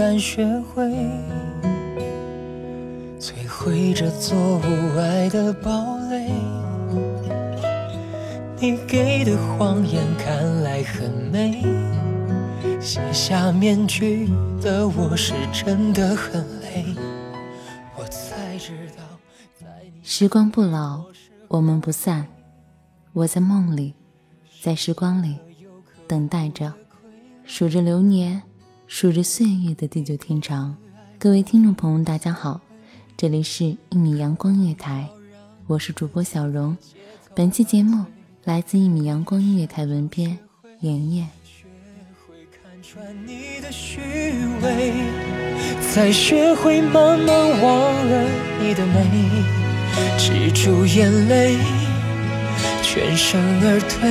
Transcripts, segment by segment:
敢学会摧毁这座无爱的堡垒。你给的谎言看来很美，卸下面具的我是真的很累。我才知道，在你时光不老，我们不散。我在梦里，在时光里，等待着，数着流年，数着岁月的地久天长。各位听众朋友，大家好，这里是《一米阳光音乐台》，我是主播小荣。本期节目来自一米阳光音乐台文编妍妍。穿你的虚伪，才学会慢慢忘了你的美，止住眼泪，全身而退，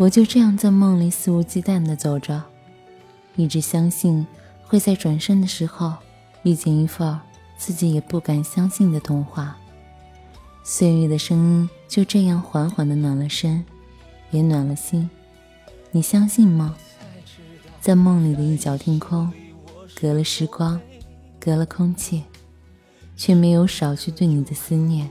我就这样在梦里肆无忌惮地走着，一直相信会在转身的时候遇见一份自己也不敢相信的童话。岁月的声音就这样缓缓地暖了身，也暖了心。你相信吗？在梦里的一角天空，隔了时光，隔了空气，却没有少去对你的思念。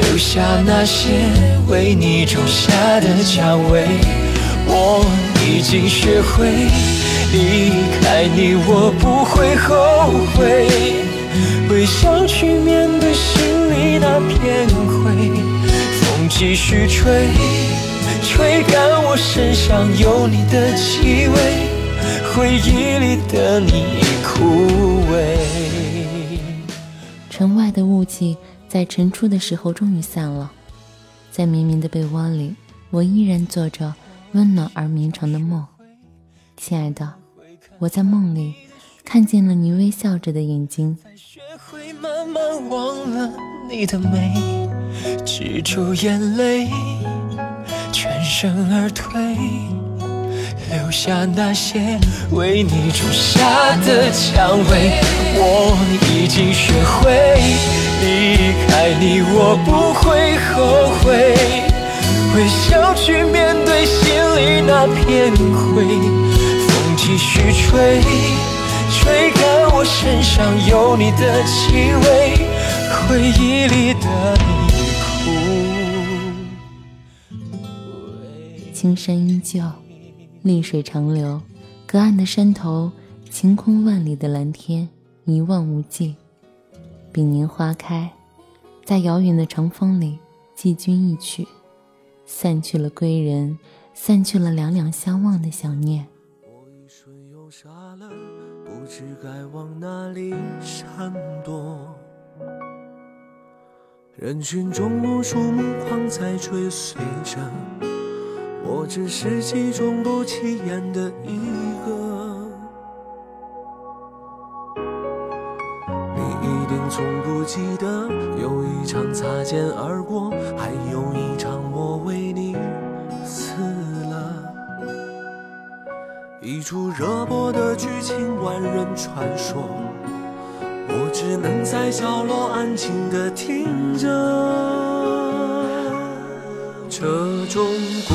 留下那些为你种下的蔷薇。我已经学会离开你，我不会后悔。微笑去面对心里那片灰，风继续吹，吹干我身上有你的气味，回忆里的你已枯萎。城外的雾气在晨出的时候终于散了，在绵绵的被窝里，我依然做着温暖而绵长的梦。亲爱的，我在梦里看见了你微笑着的眼睛，你的美，止住眼泪，全身而退，留下那些为你种下的蔷薇。我已经学会离开你，我不会后悔，微笑去面对心里那片灰。风继续吹，吹干我身上有你的气味，回忆里的你枯萎。青山依旧。绿水长流，隔岸的山头，晴空万里的蓝天，一望无际。比年花开，在遥远的长风里，寄君一曲，散去了归人，散去了两两相望的想念。我一瞬又傻了，不知该往哪里闪躲。人群中无数目光在追随着。我只是其中不起眼的一个，你一定从不记得，有一场擦肩而过，还有一场我为你死了。一出热播的剧情，万人传说，我只能在角落安静的听着。这种故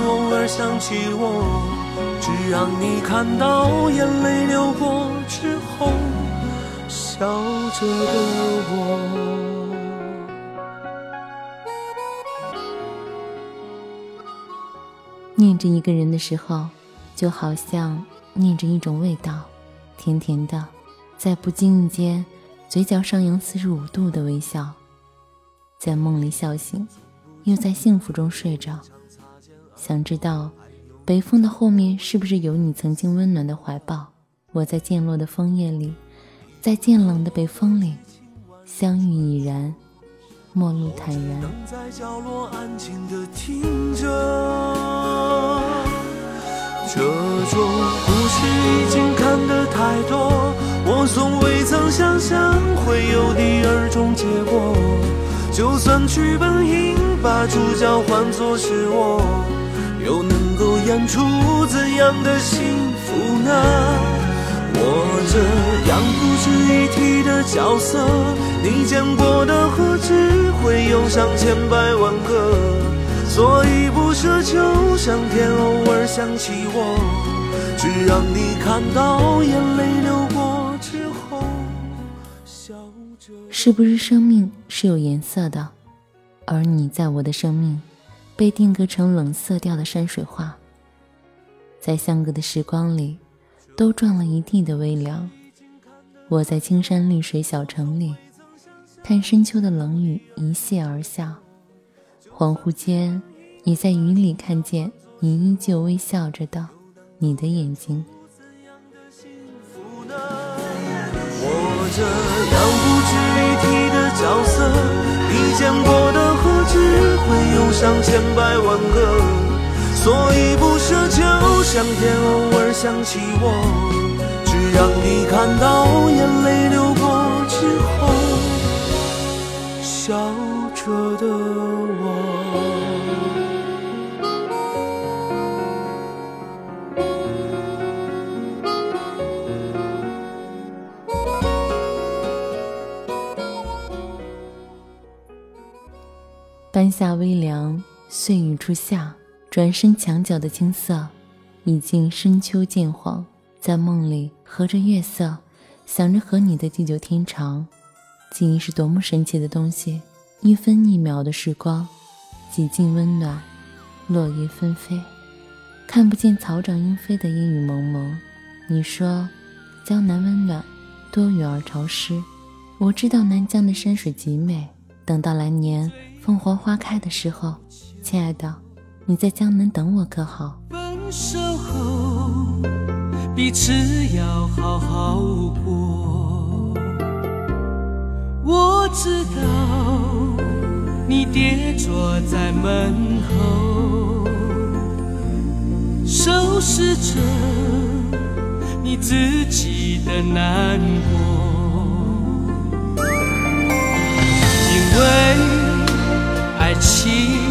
想起我，只让你看到眼泪流过之后笑着的我。念着一个人的时候，就好像念着一种味道，甜甜的，在不经意间，嘴角上扬四十五度的微笑，在梦里笑醒。又在幸福中睡着，想知道北风的后面是不是有你曾经温暖的怀抱？我在渐落的枫叶里，在渐冷的北风里，相遇已然，陌路坦然。在角落安静的听着，这种故事已经看得太多，我从未曾想象会有第二种结果。就算剧本应把主角换作是我，能够演出怎样的幸福呢？我这样不值一提的角色，你见过的何止会有上千百万个？所以不奢求上天偶尔想起我，只让你看到眼泪流过之后，笑着。是不是生命是有颜色的？而你在我的生命，被定格成冷色调的山水画。在相隔的时光里，都撞了一地的微凉。我在青山绿水小城里，看深秋的冷雨一泻而下。恍惚间，你在雨里看见你依旧微笑着的你的眼睛。我这样不值一提的角色。你见过的何止会有上千百万个，所以不奢求上天偶尔想起我，只让你看到眼泪流过之后，笑着的我。半夏微凉，碎雨初夏。转身墙角的青色，已经深秋渐黄。在梦里，和着月色，想着和你的地久天长。记忆是多么神奇的东西，一分一秒的时光，几近温暖。落叶纷飞，看不见草长莺飞的阴雨蒙蒙。你说，江南温暖，多雨而潮湿。我知道南疆的山水极美。等到来年。凤凰花开的时候，亲爱的，你在江门等我可好？分手后，彼此要好好过。我知道你跌坐在门后，收拾着你自己的难过，因为爱情，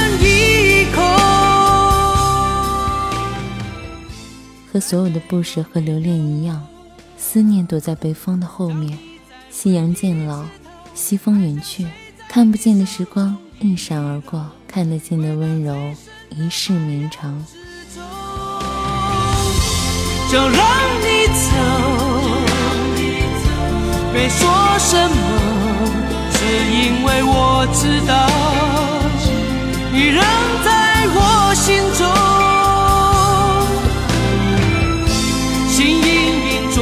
和所有的不舍和留恋一样，思念躲在北风的后面。夕阳渐老，西风远去，看不见的时光一闪而过，看得见的温柔一世绵长。就让你走，别说什么，只因为我知道你仍在我心中。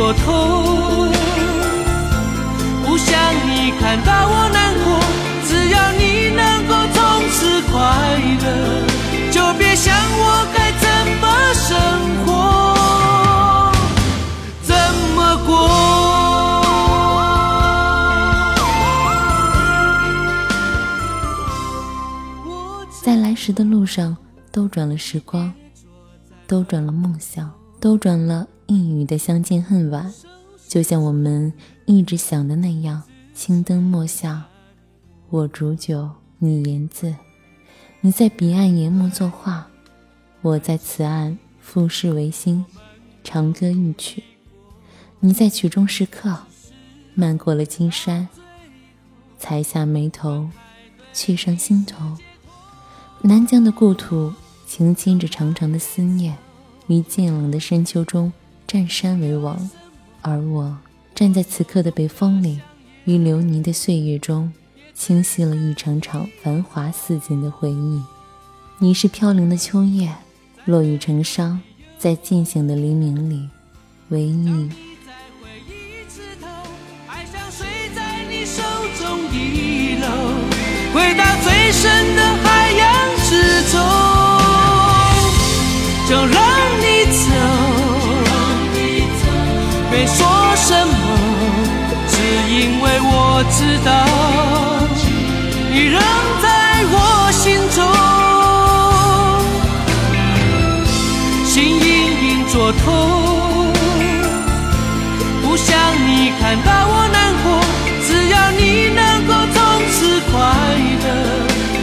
隐隐作痛，不想你看到我难过。只要你能够从此快乐，就别想我该怎么生活，怎么过。在来时的路上，兜转了时光，兜转了梦想，兜转了一语的相见恨晚。就像我们一直想的那样，青灯墨下，我煮酒，你言字。你在彼岸研墨作画，我在此岸赋诗为心，长歌一曲。你在曲中时刻，漫过了金山，才下眉头，却上心头。南疆的故土，轻牵着长长的思念，于渐冷的深秋中占山为王，而我站在此刻的北风里，于流年的岁月中，清晰了一场场繁华似锦的回忆。你是飘零的秋叶，落雨成殇，在渐醒的黎明里，唯。你，回到最深的我知道你仍在我心中。心隐隐作痛，不想你看到我难过。只要你能够从此快乐，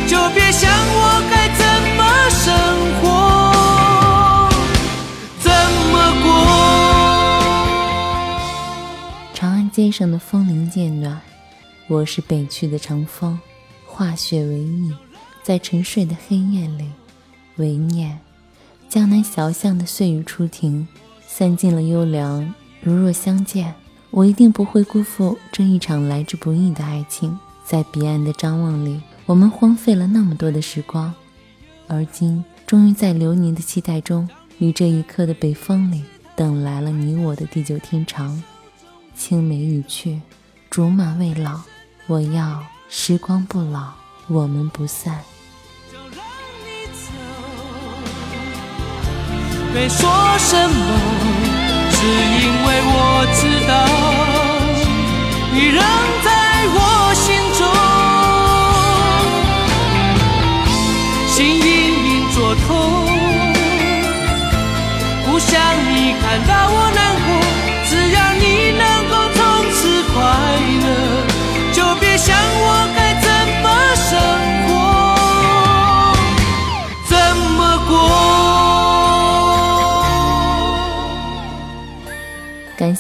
就别想我该怎么生活，怎么过。长安街上的风铃渐暖，我是北去的长风，化雪为翼，在沉睡的黑夜里，唯念江南小巷的碎雨初停，散尽了幽凉。如若相见，我一定不会辜负这一场来之不易的爱情。在彼岸的张望里，我们荒废了那么多的时光，而今终于在流年的期待中，于这一刻的北风里，等来了你我的地久天长。青梅已去，竹马未老，我要时光不老，我们不散。就让你走，别说什么，只因为我知道你仍在我心中。心隐隐作痛，不想你看到我